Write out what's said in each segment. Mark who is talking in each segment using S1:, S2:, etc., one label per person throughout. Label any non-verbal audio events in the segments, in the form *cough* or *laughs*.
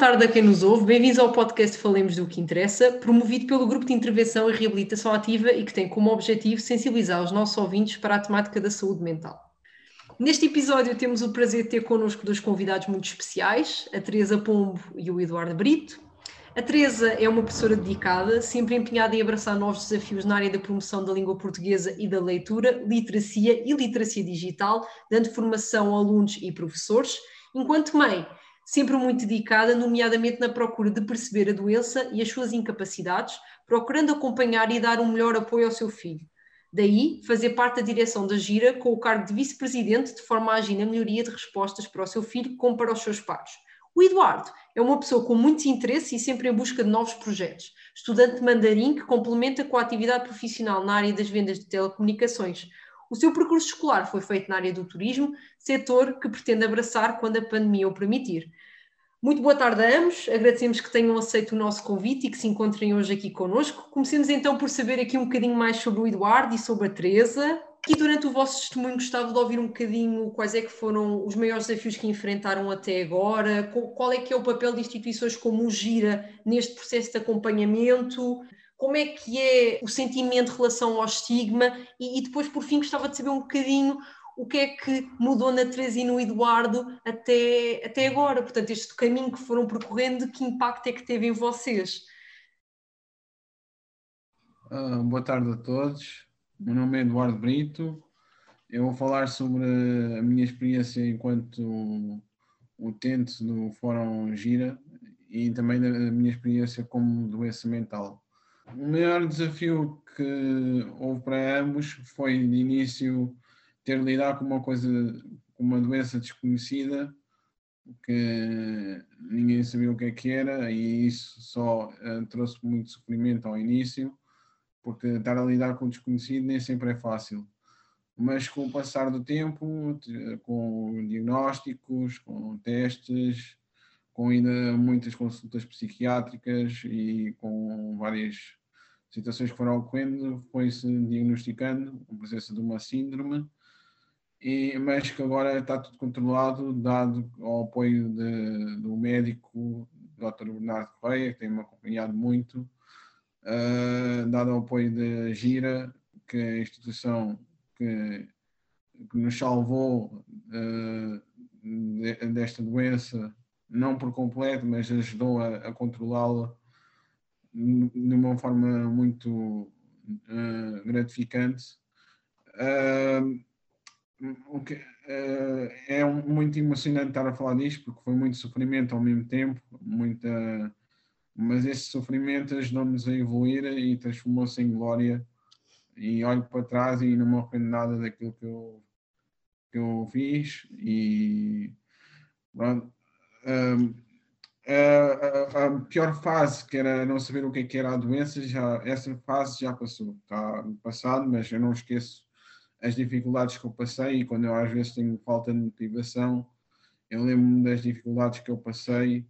S1: tarde a quem nos ouve. Bem-vindos ao podcast Falemos do que Interessa, promovido pelo Grupo de Intervenção e Reabilitação Ativa e que tem como objetivo sensibilizar os nossos ouvintes para a temática da saúde mental. Neste episódio temos o prazer de ter connosco dois convidados muito especiais, a Teresa Pombo e o Eduardo Brito. A Teresa é uma professora dedicada, sempre empenhada em abraçar novos desafios na área da promoção da língua portuguesa e da leitura, literacia e literacia digital, dando formação a alunos e professores. Enquanto mãe, sempre muito dedicada, nomeadamente na procura de perceber a doença e as suas incapacidades, procurando acompanhar e dar um melhor apoio ao seu filho. Daí, fazer parte da direção da Gira com o cargo de vice-presidente, de forma a agir na melhoria de respostas para o seu filho, como para os seus pares. O Eduardo é uma pessoa com muito interesse e sempre em busca de novos projetos. Estudante de mandarim que complementa com a atividade profissional na área das vendas de telecomunicações. O seu percurso escolar foi feito na área do turismo, setor que pretende abraçar quando a pandemia o permitir. Muito boa tarde a ambos, agradecemos que tenham aceito o nosso convite e que se encontrem hoje aqui connosco. Comecemos então por saber aqui um bocadinho mais sobre o Eduardo e sobre a Teresa. E durante o vosso testemunho gostava de ouvir um bocadinho quais é que foram os maiores desafios que enfrentaram até agora, qual é que é o papel de instituições como o Gira neste processo de acompanhamento, como é que é o sentimento em relação ao estigma e, e, depois, por fim, gostava de saber um bocadinho o que é que mudou na Teresa e no Eduardo até, até agora. Portanto, este caminho que foram percorrendo, que impacto é que teve em vocês?
S2: Uh, boa tarde a todos. Meu nome é Eduardo Brito. Eu vou falar sobre a minha experiência enquanto utente do Fórum Gira e também da minha experiência como doença mental. O maior desafio que houve para ambos foi, de início, ter de lidar com uma coisa, com uma doença desconhecida, que ninguém sabia o que é que era, e isso só uh, trouxe muito sofrimento ao início, porque estar a lidar com o desconhecido nem sempre é fácil. Mas com o passar do tempo, com diagnósticos, com testes, com ainda muitas consultas psiquiátricas e com várias situações que foram ocorrendo, foi-se diagnosticando a presença de uma síndrome, e, mas que agora está tudo controlado, dado ao apoio de, do médico Dr. Bernardo Correia, que tem-me acompanhado muito, uh, dado ao apoio da Gira, que é a instituição que, que nos salvou uh, de, desta doença, não por completo, mas ajudou a, a controlá-la de uma forma muito uh, gratificante. Uh, é muito emocionante estar a falar disto, porque foi muito sofrimento ao mesmo tempo, muita, mas esse sofrimento ajudou-nos a evoluir e transformou-se em glória. E olho para trás e não me arrependo nada daquilo que eu, que eu fiz. E pronto a, a, pior fase, que era não saber o que, é que era a doença, já, essa fase já passou. Está no passado, mas eu não esqueço as dificuldades que eu passei e quando eu às vezes tenho falta de motivação, eu lembro-me das dificuldades que eu passei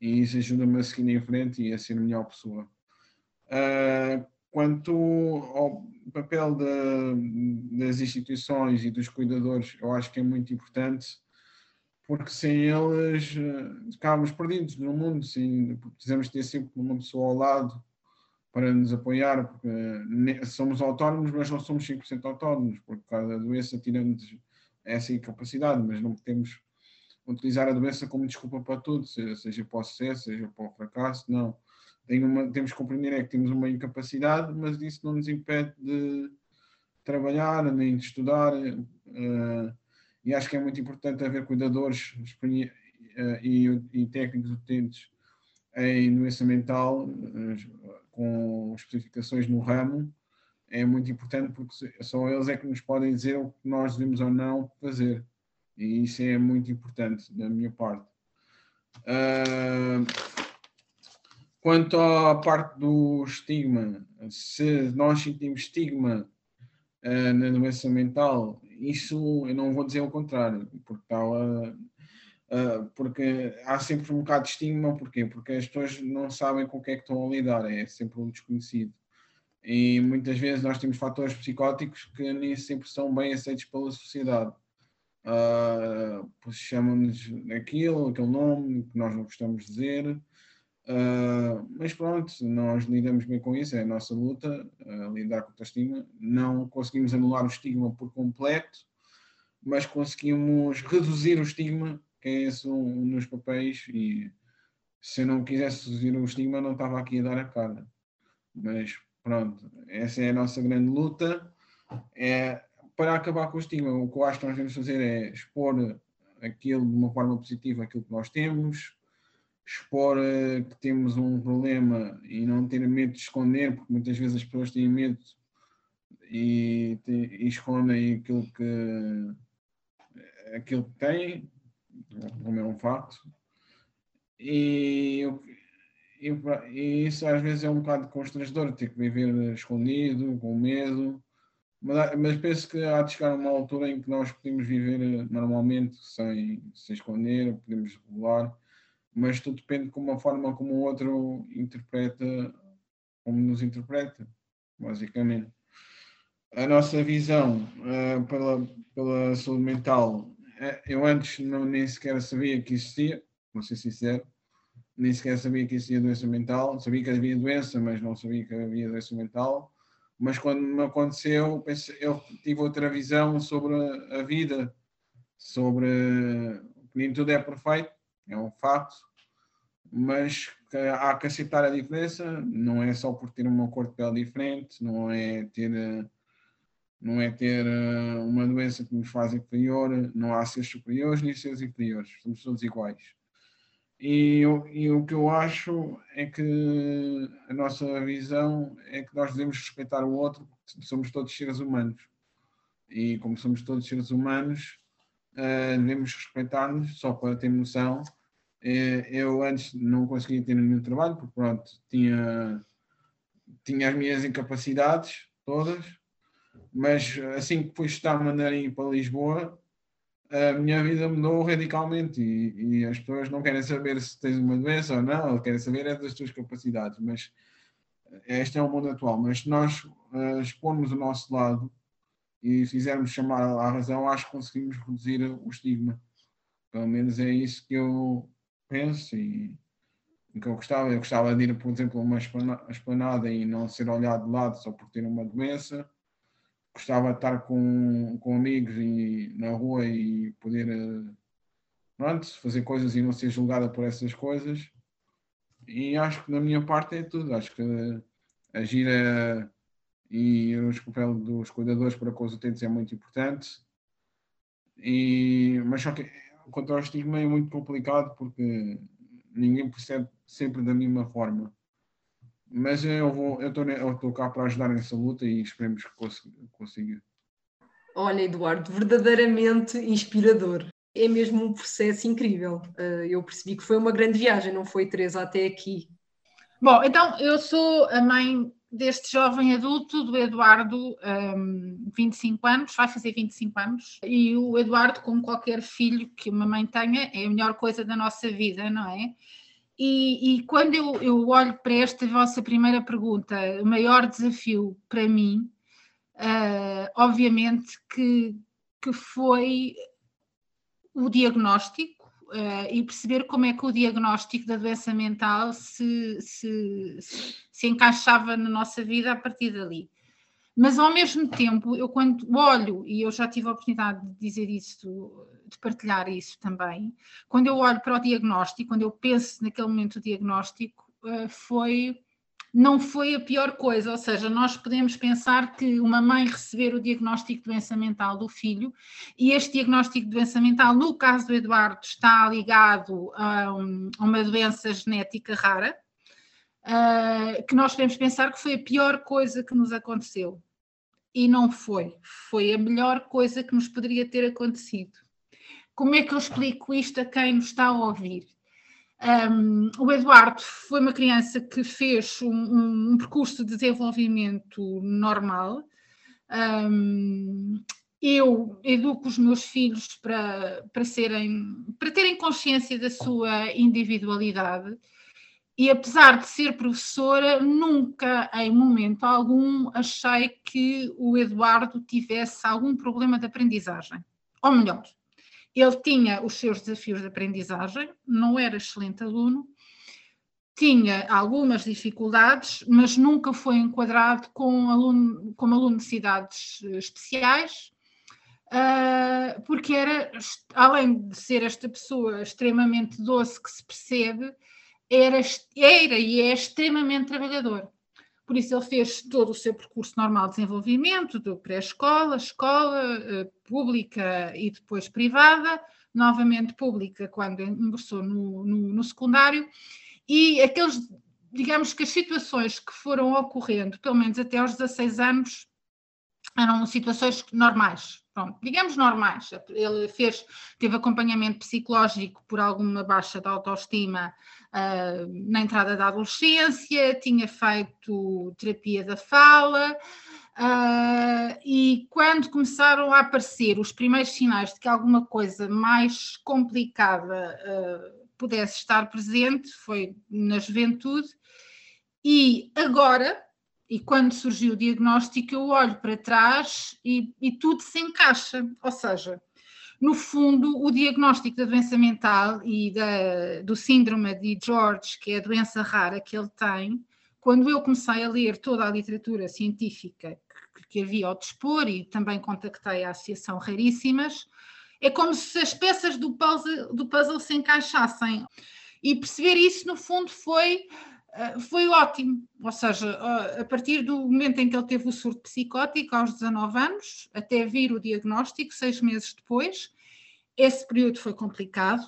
S2: e isso ajuda-me a seguir em frente e a ser melhor pessoa. Uh, quanto ao papel de, das instituições e dos cuidadores, eu acho que é muito importante porque sem eles uh, ficávamos perdidos no mundo, sim, precisamos ter sempre uma pessoa ao lado para nos apoiar, porque uh, somos autónomos, mas não somos 100% autónomos, porque cada doença tira-nos essa incapacidade, mas não podemos utilizar a doença como desculpa para tudo, seja, para o sucesso, seja para o fracasso, não. Tem uma, temos que compreender é que temos uma incapacidade, mas isso não nos impede de trabalhar, nem de estudar, uh, e acho que é muito importante haver cuidadores eh, e, e técnicos utentes em doença mental eh, com especificações no ramo é muito importante porque só eles é que nos podem dizer o que nós devemos ou não fazer e isso é muito importante da minha parte. Uh, quanto à parte do estigma, se nós sentimos estigma uh, na doença mental, isso eu não vou dizer o contrário, porque, tá, uh, porque há sempre um bocado de estigma, porquê? Porque as pessoas não sabem com o que é que estão a lidar, é sempre um desconhecido. E muitas vezes nós temos fatores psicóticos que nem sempre são bem aceitos pela sociedade. uh, chamam-nos aquilo, aquele nome que nós não gostamos de dizer. Uh, mas pronto, nós lidamos bem com isso, é a nossa luta, uh, lidar com a estigma. Não conseguimos anular o estigma por completo, mas conseguimos reduzir o estigma, que é esse um, nos papéis, e se eu não quisesse reduzir o estigma, não estava aqui a dar a cara. Mas pronto, essa é a nossa grande luta. É para acabar com o estigma, o que eu acho que nós devemos fazer é expor aquilo de uma forma positiva, aquilo que nós temos, expor uh, que temos um problema e não ter medo de esconder, porque muitas vezes as pessoas têm medo e, e escondem aquilo que, aquilo que têm, como é um facto. E, e, e, isso às vezes é um bocado constrangedor, ter que viver escondido, com medo. Mas, mas penso que há de chegar uma altura em que nós podemos viver eh, normalmente, sem se esconder, podemos regular mas tudo depende de como a forma como o outro interpreta, como nos interpreta, basicamente. A nossa visão uh, pela, pela saúde mental, eu antes não, nem sequer sabia que existia, vou ser sincero, nem sequer sabia que existia doença mental, sabia que havia doença, mas não sabia que havia doença mental. Mas quando me aconteceu, pensei, eu tive outra visão sobre a, vida, sobre nem tudo é perfeito, é um fato, mas há que aceitar a diferença, não é só por ter uma cor de pele diferente, não é ter, não é ter eh, uma doença que nos faz inferior, não há seres superiores nem seres inferiores, somos todos iguais. E, e, o que eu acho é que a nossa visão é que nós devemos respeitar o outro, somos todos seres humanos. E como somos todos seres humanos, uh, devemos respeitar-nos, só para ter noção é, eu antes não conseguia ter nenhum trabalho, porque pronto, tinha, tinha as minhas incapacidades todas, mas assim que fui estudar mandarim para Lisboa, a minha vida mudou radicalmente e, e, as pessoas não querem saber se tens uma doença ou não, querem saber é das tuas capacidades, mas este é o mundo atual. Mas se nós uh, expormos o nosso lado e fizermos chamar à razão, acho que conseguimos reduzir o estigma. Pelo menos é isso que eu, penso e o que eu gostava, eu gostava de ir, por exemplo, a uma esplanada e não ser olhado de lado só por ter uma doença. Gostava de estar com, com amigos e, na rua e poder eh, pronto, fazer coisas e não ser julgada por essas coisas. E acho que da minha parte é tudo. Acho que a gira e os papel dos cuidadores para com os utentes é muito importante. E, mas só que quanto ao estigma é muito complicado porque ninguém percebe sempre da mesma forma. Mas eu vou, eu estou cá para ajudar nessa luta e esperemos que consiga.
S1: Olha, Eduardo, verdadeiramente inspirador. É mesmo um processo incrível. Eh, eu percebi que foi uma grande viagem, não foi, Teresa, até aqui?
S3: Bom, então eu sou a mãe deste jovem adulto, do Eduardo, um, 25 anos, vai fazer 25 anos, e o Eduardo, como qualquer filho que uma mãe tenha, é a melhor coisa da nossa vida, não é? E, e quando eu, eu, olho para esta vossa primeira pergunta, o maior desafio para mim, uh, obviamente que, que foi o diagnóstico, uh, e perceber como é que o diagnóstico da doença mental se, se, se encaixava na nossa vida a partir dali. Mas ao mesmo tempo, eu quando olho, e eu já tive a oportunidade de dizer isso, de partilhar isso também, quando eu olho para o diagnóstico, quando eu penso naquele momento do diagnóstico, eh, foi não foi a pior coisa, ou seja, nós podemos pensar que uma mãe receber o diagnóstico de doença mental do filho, e este diagnóstico de doença mental, no caso do Eduardo, está ligado a, a uma doença genética rara, uh, que nós podemos pensar que foi a pior coisa que nos aconteceu. E não foi. Foi a melhor coisa que nos poderia ter acontecido. Como é que eu explico isto a quem nos está a ouvir? Um, o Eduardo foi uma criança que fez um, um percurso de desenvolvimento normal. Um, eu educo os meus filhos para, para, serem, para terem consciência da sua individualidade e apesar de ser professora, nunca em momento algum achei que o Eduardo tivesse algum problema de aprendizagem. Ou melhor, Ele tinha os seus desafios de aprendizagem, não era excelente aluno, tinha algumas dificuldades, mas nunca foi enquadrado aluno, como aluno de necessidades eh, especiais, uh, porque era, além de ser esta pessoa extremamente doce que se percebe, era, era e é extremamente trabalhador. Por isso ele fez todo o seu percurso normal de desenvolvimento, do pré-escola, escola, uh, pública e depois privada, novamente pública quando ingressou no, no, no secundário, e aqueles, digamos que as situações que foram ocorrendo, pelo menos até aos 16 anos, eram situações normais, pronto, digamos normais. Ele fez, teve acompanhamento psicológico por alguma baixa de autoestima uh, na entrada da adolescência, tinha feito terapia da fala, uh, e quando começaram a aparecer os primeiros sinais de que alguma coisa mais complicada uh, pudesse estar presente, foi na juventude, e agora, e quando surgiu o diagnóstico, eu olho para trás e, e tudo se encaixa, ou seja, no fundo, o diagnóstico da doença mental e da, do síndrome de George, que é a doença rara que ele tem, quando eu comecei a ler toda a literatura científica que, que havia ao dispor e também contactei a Associação Raríssimas, é como se as peças do puzzle, do puzzle se encaixassem. E perceber isso, no fundo, foi, foi ótimo. Ou seja, eh, a partir do momento em que ele teve o surto psicótico, aos 19 anos, até vir o diagnóstico, seis meses depois, esse período foi complicado,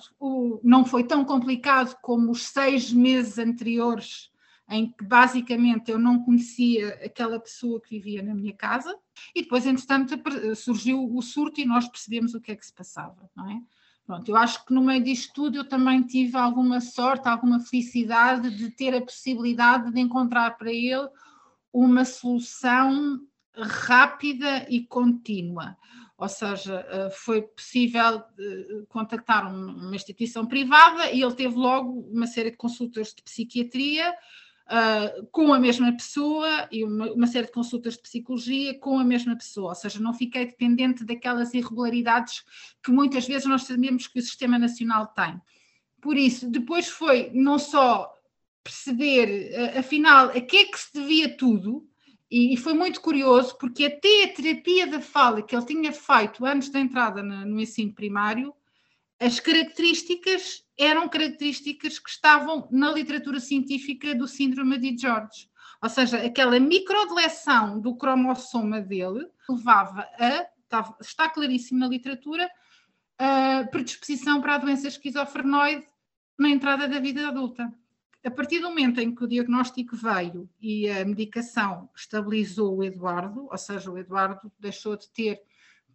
S3: não foi tão complicado como os seis meses anteriores em que basicamente eu não conhecia aquela pessoa que vivia na minha casa, e depois, entretanto, surgiu o surto e nós percebemos o que é que se passava, não é? Pronto, eu acho que no meio disto tudo eu também tive alguma sorte, alguma felicidade de ter a possibilidade de encontrar para ele uma solução rápida e contínua. Ou seja, eh, foi possível eh, contactar uma instituição privada e ele teve logo uma série de consultas de psiquiatria uh, com a mesma pessoa e uma, uma, série de consultas de psicologia com a mesma pessoa, ou seja, não fiquei dependente daquelas irregularidades que muitas vezes nós sabemos que o Sistema Nacional tem. Por isso, depois foi não só perceber, uh, afinal, a que é que se devia tudo, e, foi muito curioso, porque até a terapia da fala que ele tinha feito antes da entrada no ensino primário, as características eram características que estavam na literatura científica do síndrome de George. Ou seja, aquela microdeleção do cromossoma dele levava a, está, claríssimo na literatura, a predisposição para a doença esquizofrenoide na entrada da vida adulta. A partir do momento em que o diagnóstico veio e a medicação estabilizou o Eduardo, ou seja, o Eduardo deixou de ter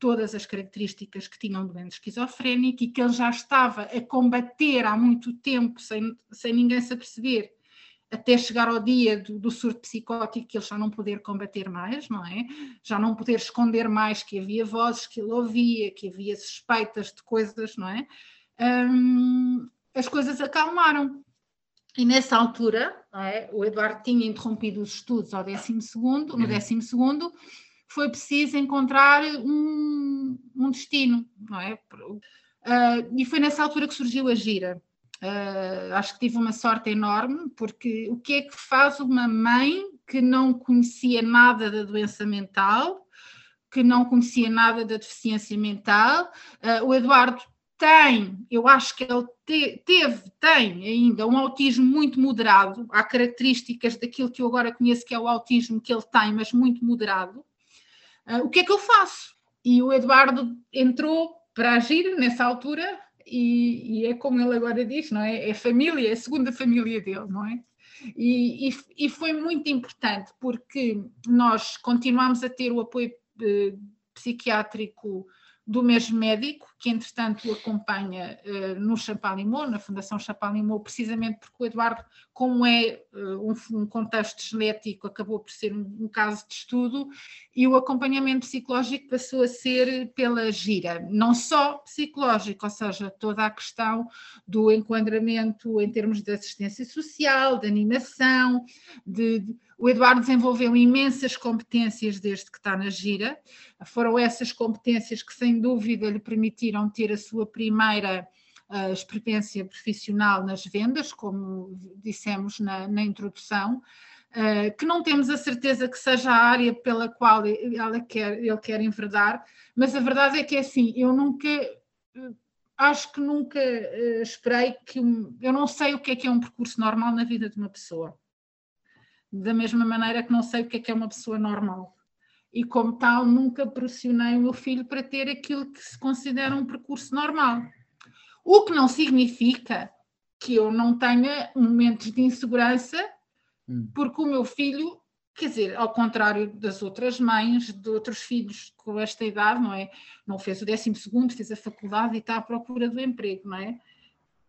S3: todas as características que tinham doente esquizofrénico e que ele já estava a combater há muito tempo, sem, sem ninguém se aperceber, até chegar ao dia do, do surto psicótico que ele já não poder combater mais, não é? Já não poder esconder mais que havia vozes que ele ouvia, que havia suspeitas de coisas, não é? Hum, as coisas acalmaram. E nessa altura, é? o Eduardo tinha interrompido os estudos ao 12 segundo, no 12 uhum. segundo, foi preciso encontrar um, um destino, não é? Uh, e foi nessa altura que surgiu a gira. Uh, acho que tive uma sorte enorme, porque o que é que faz uma mãe que não conhecia nada da doença mental, que não conhecia nada da deficiência mental? Uh, o Eduardo tem, eu acho que ele te, teve, tem ainda um autismo muito moderado, há características daquilo que eu agora conheço que é o autismo que ele tem, mas muito moderado o que é que eu faço? E o Eduardo entrou para agir nessa altura e, e, é como ele agora diz, não é? É família, é a segunda família dele, não é? E, e, e foi muito importante porque nós continuamos a ter o apoio eh, psiquiátrico do mesmo médico, que entretanto o acompanha uh, no Champalimau, na Fundação Champalimau, precisamente porque o Eduardo, como é uh, um, um, contexto genético, acabou por ser um, um, caso de estudo, e o acompanhamento psicológico passou a ser pela gira, não só psicológico, ou seja, toda a questão do enquadramento em termos de assistência social, de animação, de, de o Eduardo desenvolveu imensas competências desde que está na gira, foram essas competências que, sem dúvida, lhe permitiram permitiram ter a sua primeira uh, experiência profissional nas vendas, como dissemos na, na introdução, uh, que não temos a certeza que seja a área pela qual ela quer, ele quer enverdar, mas a verdade é que é assim, eu nunca acho que nunca uh, esperei que. Um, eu não sei o que é que é um percurso normal na vida de uma pessoa. Da mesma maneira que não sei o que é que é uma pessoa normal. E, como tal, nunca pressionei o meu filho para ter aquilo que se considera um percurso normal. O que não significa que eu não tenha momentos de insegurança, hum. porque o meu filho Quer dizer, ao contrário das outras mães, de outros filhos com esta idade, não é? Não fez o 12, fez a faculdade e está à procura do emprego, não é?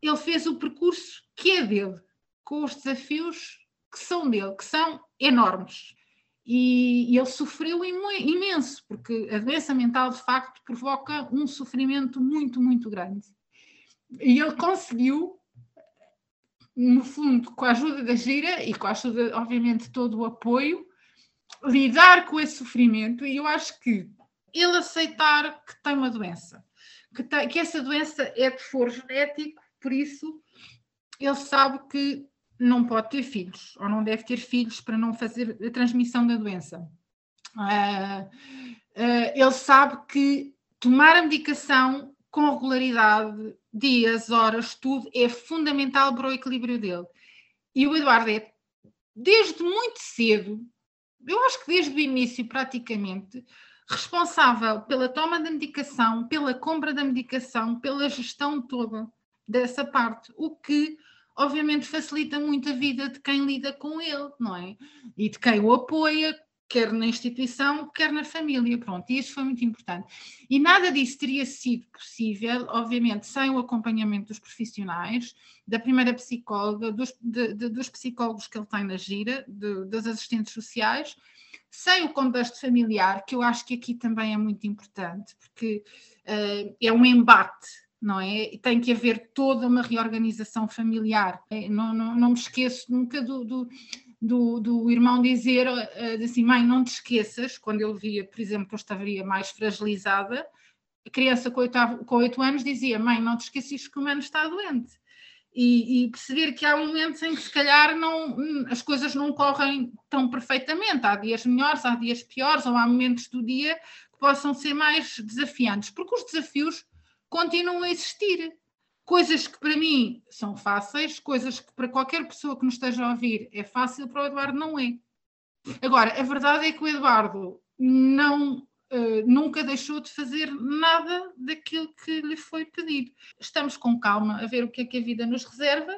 S3: Ele fez o percurso que é dele, com os desafios que são dele, que são enormes. E, e ele sofreu imenso, porque a doença mental de facto provoca um sofrimento muito, muito grande. E ele conseguiu no fundo, com a ajuda da gira e com a ajuda, obviamente, de todo o apoio, lidar com esse sofrimento. E eu acho que ele aceitar que tem uma doença, que, tem, que essa doença é de foro genético, por isso ele sabe que não pode ter filhos, ou não deve ter filhos para não fazer a transmissão da doença. Uh, uh, ele sabe que tomar a medicação com regularidade, dias, horas, tudo, é fundamental para o equilíbrio dele. E o Eduardo é, desde muito cedo, eu acho que desde o início praticamente, responsável pela toma da medicação, pela compra da medicação, pela gestão toda dessa parte, o que obviamente facilita muito a vida de quem lida com ele, não é? E de quem o apoia, quer na instituição, quer na família. Pronto, e isso foi muito importante. E nada disso teria sido possível, obviamente, sem o acompanhamento dos profissionais, da primeira psicóloga, dos, de, de, dos psicólogos que ele tem na gira, de, das assistentes sociais, sem o contexto familiar, que eu acho que aqui também é muito importante, porque uh, é um embate não é? Tem que haver toda uma reorganização familiar. É, não, não, não me esqueço nunca do, do, do, do irmão dizer uh, assim, mãe, não te esqueças, quando ele via, por exemplo, que eu estaria mais fragilizada, a criança com oito anos dizia, mãe, não te esqueças que o mano está doente. E, e, perceber que há momentos em que se calhar não, as coisas não correm tão perfeitamente, há dias melhores, há dias piores, ou há momentos do dia que possam ser mais desafiantes, porque os desafios continuam a existir coisas que para mim são fáceis, coisas que para qualquer pessoa que nos esteja a ouvir é fácil, para o Eduardo não é. Agora, a verdade é que o Eduardo não, uh, nunca deixou de fazer nada daquilo que lhe foi pedido. Estamos com calma a ver o que é que a vida nos reserva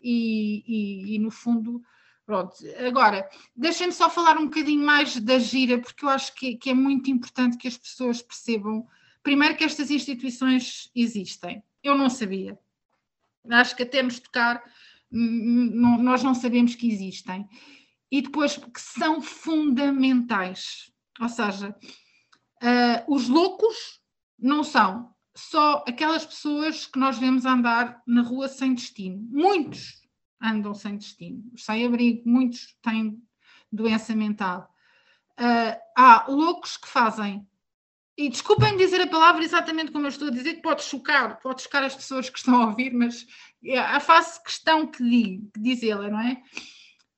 S3: e, e, e no fundo. Pronto. Agora, deixem-me só falar um bocadinho mais da gira, porque eu acho que, que é muito importante que as pessoas percebam, primeiro, que estas instituições existem eu não sabia. Acho que até nos tocar, nós não sabemos que existem. E depois, que são fundamentais. Ou seja, uh, os loucos não são só aquelas pessoas que nós vemos andar na rua sem destino. Muitos andam sem destino, sem abrigo, muitos têm doença mental. Uh, há loucos que fazem e desculpem dizer a palavra exatamente como eu estou a dizer, que pode chocar, pode chocar as pessoas que estão a ouvir, mas a face questão que, digo, dizê-la, não é?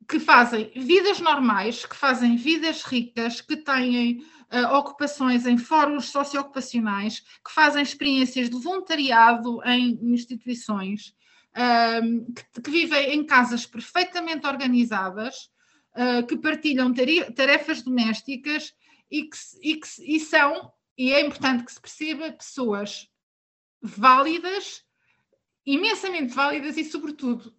S3: Que fazem vidas normais, que fazem vidas ricas, que têm uh, ocupações em fóruns socioocupacionais, que fazem experiências de voluntariado em instituições, uh, que, que, vivem em casas perfeitamente organizadas, uh, que partilham tarefas domésticas e que, e que e são e é importante que se perceba pessoas válidas, imensamente válidas e, sobretudo,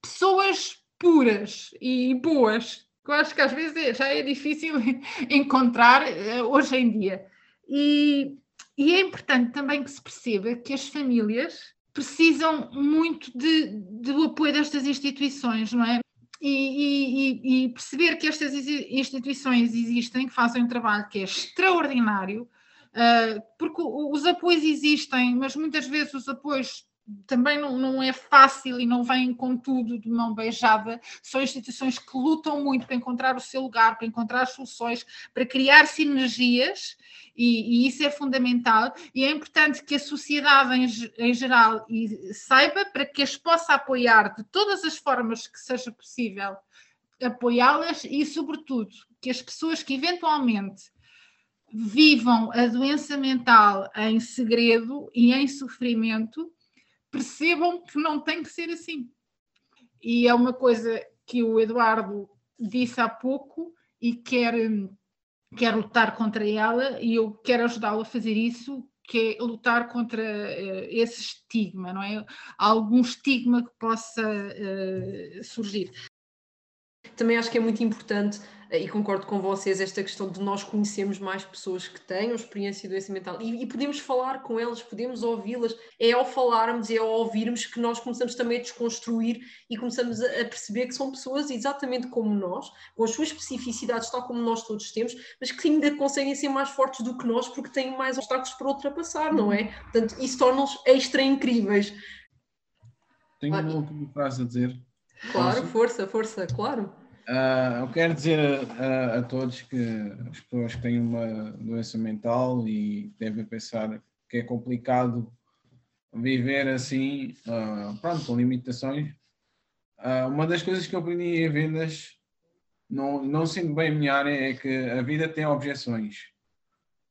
S3: pessoas puras e boas, que eu acho que às vezes é, já é difícil *laughs* encontrar uh, hoje em dia. E, e, é importante também que se perceba que as famílias precisam muito de, do apoio destas instituições, não é? E, e, e, perceber que estas instituições existem, que fazem um trabalho que é extraordinário, porque os apoios existem, mas muitas vezes os apoios também não, não é fácil e não vêm com tudo de mão beijada. São instituições que lutam muito para encontrar o seu lugar, para encontrar soluções, para criar sinergias, e, e isso é fundamental. E é importante que a sociedade em, em geral saiba para que as possa apoiar de todas as formas que seja possível apoiá-las e, sobretudo, que as pessoas que eventualmente vivam a doença mental em segredo e em sofrimento percebam que não tem que ser assim. E é uma coisa que o Eduardo disse há pouco e quer, quer lutar contra ela, e eu quero ajudá-lo a fazer isso, que é lutar contra uh, esse estigma, não é? Algum estigma que possa uh, surgir.
S1: Também acho que é muito importante e concordo com vocês, esta questão de nós conhecermos mais pessoas que tenham experiência de doença mental e, e podemos falar com elas, podemos ouvi-las. É ao falarmos, é ao ouvirmos que nós começamos também a desconstruir e começamos a, a, perceber que são pessoas exatamente como nós, com as suas especificidades, tal como nós todos temos, mas que ainda conseguem ser mais fortes do que nós porque têm mais obstáculos para ultrapassar, não é? Portanto, isso torna-os extra incríveis.
S2: Tenho uma última frase a dizer.
S1: Claro, força, força, claro.
S2: Uh, eu quero dizer a, a, a, todos que as pessoas que têm uma doença mental e devem pensar que é complicado viver assim, uh, pronto, com limitações. Uh, uma das coisas que eu aprendi em vendas, não, não sendo bem a minha área, é que a vida tem objeções.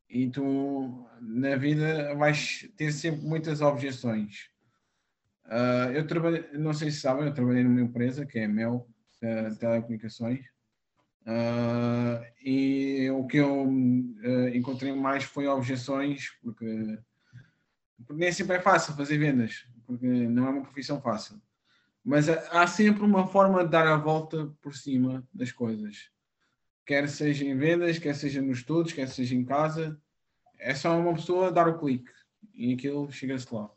S2: E tu, na vida, vais ter sempre muitas objeções. eu trabalhei, não sei se sabem, eu trabalhei numa empresa que é a Mel, telecomunicações. Uh, e o que eu uh, encontrei mais foi objeções, porque, porque, nem sempre é fácil fazer vendas, porque não é uma profissão fácil. Mas há sempre uma forma de dar a volta por cima das coisas. Quer seja em vendas, quer seja nos estudos, quer seja em casa. É só uma pessoa dar o clique e aquilo chega-se lá.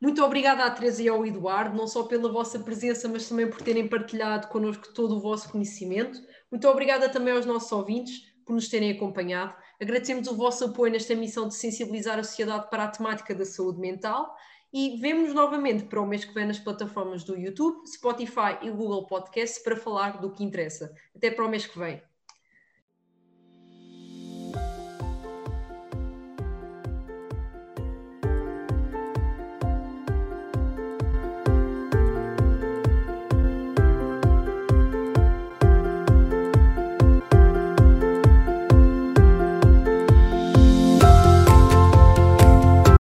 S1: Muito obrigada à Teresa e ao Eduardo, não só pela vossa presença, mas também por terem partilhado connosco todo o vosso conhecimento. Muito obrigada também aos nossos ouvintes por nos terem acompanhado. Agradecemos o vosso apoio nesta missão de sensibilizar a sociedade para a temática da saúde mental e vemos novamente para o mês que vem nas plataformas do YouTube, Spotify e Google Podcast para falar do que interessa. Até para o mês que vem.